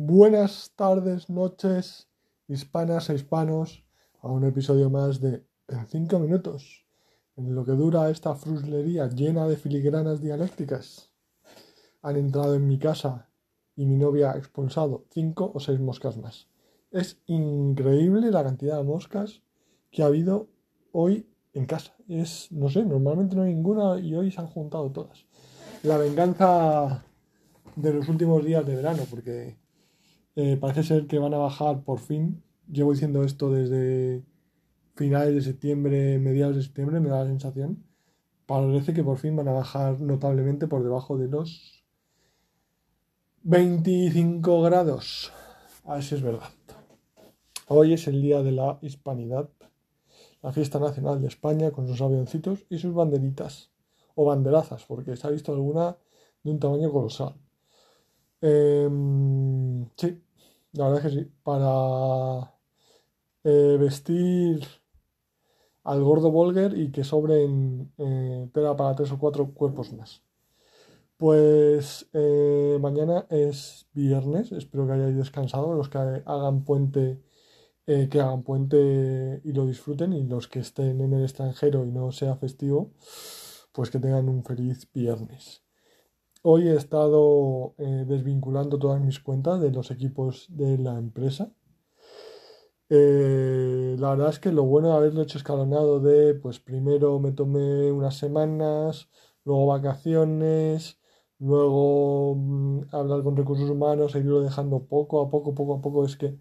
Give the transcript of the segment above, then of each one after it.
Buenas tardes, noches, hispanas e hispanos, a un episodio más de En 5 minutos, en lo que dura esta fruslería llena de filigranas dialécticas. Han entrado en mi casa y mi novia ha expulsado 5 o 6 moscas más. Es increíble la cantidad de moscas que ha habido hoy en casa. Es, no sé, normalmente no hay ninguna y hoy se han juntado todas. La venganza de los últimos días de verano, porque eh, parece ser que van a bajar por fin. Llevo diciendo esto desde finales de septiembre, mediados de septiembre, me da la sensación. Parece que por fin van a bajar notablemente por debajo de los 25 grados. A ver si es verdad. Hoy es el día de la hispanidad, la fiesta nacional de España con sus avioncitos y sus banderitas o banderazas, porque se ha visto alguna de un tamaño colosal. Em, sí, la verdad es que sí. Para eh, vestir al gordo Volger y que sobren eh, tela para tres o cuatro cuerpos más. Pues eh, mañana es viernes, espero que hayáis descansado, los que hagan puente, que hagan puente y lo disfruten, y los que estén en el extranjero y no sea festivo, pues que tengan un feliz viernes. Hoy he estado eh, desvinculando todas mis cuentas de los equipos de la empresa. Eh, la verdad es que lo bueno de haberlo hecho escalonado de, pues primero me tomé unas semanas, luego vacaciones, luego mm, hablar con recursos humanos, e irlo dejando poco a poco, poco a poco, es que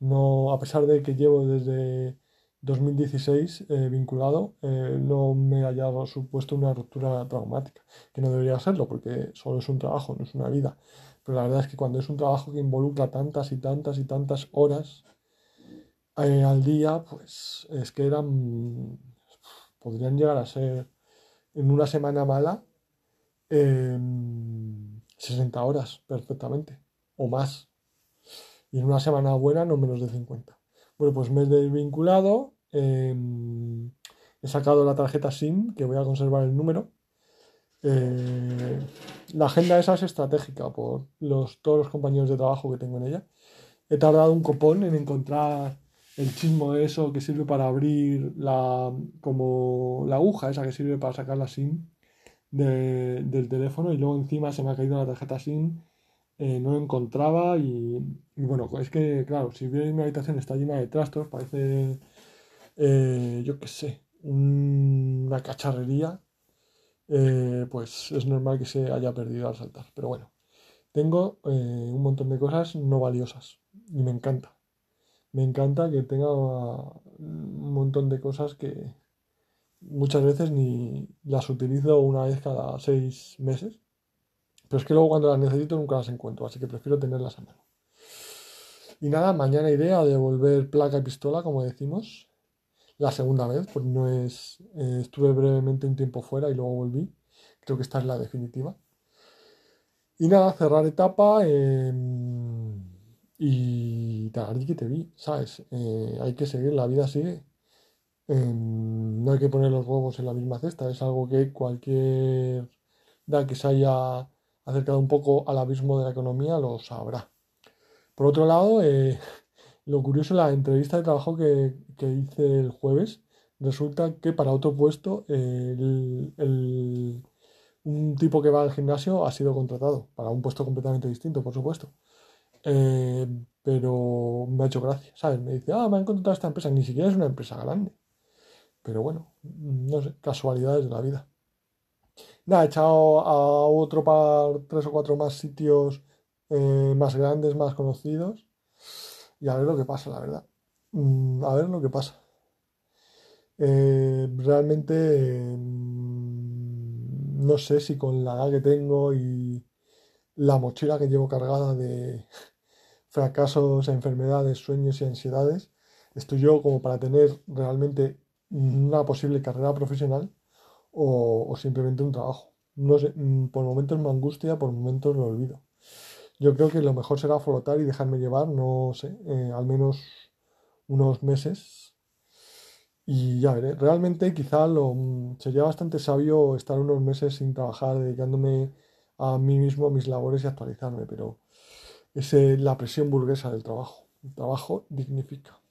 no, a pesar de que llevo desde 2016 eh, vinculado eh, no me haya supuesto una ruptura traumática, que no debería serlo porque solo es un trabajo, no es una vida. Pero la verdad es que cuando es un trabajo que involucra tantas y tantas y tantas horas eh, al día, pues es que eran, podrían llegar a ser en una semana mala 60 horas perfectamente o más. Y en una semana buena no menos de 50. Bueno, pues me he desvinculado, Em, he sacado la tarjeta SIM, que voy a conservar el número. Eh, la agenda esa es estratégica por los, todos los compañeros de trabajo que tengo en ella. He tardado un copón en encontrar el chismo de eso que sirve para abrir la, como la aguja esa que sirve para sacar la SIM del teléfono y luego encima se me ha caído la tarjeta SIM, eh, no encontraba y, bueno, es que claro, si veis mi habitación está llena de trastos, parece eh, yo qué sé, una cacharrería, eh, pues es normal que se haya perdido al saltar. Pero bueno, tengo eh, un montón de cosas no valiosas y me encanta. Me encanta que tenga un montón de cosas que muchas veces ni las utilizo una vez cada seis meses. Pero es que luego cuando las necesito nunca las encuentro, así que prefiero tenerlas a mano. Y nada, mañana iré a devolver placa y pistola, como decimos, la segunda vez, pues no es. Eh, estuve brevemente un tiempo fuera y luego volví. Creo que esta es la definitiva. Y nada, cerrar etapa em, y tal, que te vi, ¿sabes? Eh, hay que seguir, la vida sigue. Em, no hay que poner los huevos en la misma cesta, es algo que cualquier da que se haya acercado un poco al abismo de la economía lo sabrá. Por otro lado, eh, lo curioso, la entrevista de trabajo que, hice el jueves, resulta que para otro puesto un tipo que va al gimnasio ha sido contratado, para un puesto completamente distinto, por supuesto. Eh, pero me ha hecho gracia, ¿sabes? Me dice, ah, me han contratado esta empresa, ni siquiera es una empresa grande. Pero bueno, no sé, casualidades de la vida. Nada, he echado a otro par, tres o cuatro más sitios eh, más grandes, más conocidos y a ver lo que pasa, la verdad. Mm, a ver lo que pasa. Eh, realmente mm, no sé si con la edad que tengo y la mochila que llevo cargada de fracasos, enfermedades, sueños y ansiedades, estoy yo como para tener realmente una posible carrera profesional o, simplemente un trabajo. No sé, mm, por momentos me angustia, por momentos lo olvido. Yo creo que lo mejor será flotar y dejarme llevar, no sé, eh, al menos unos meses. Y ya veré. Realmente quizá lo, mm, sería bastante sabio estar unos meses sin trabajar, dedicándome a mí mismo, a mis labores y actualizarme, pero es eh, la presión burguesa del trabajo. El trabajo dignifica.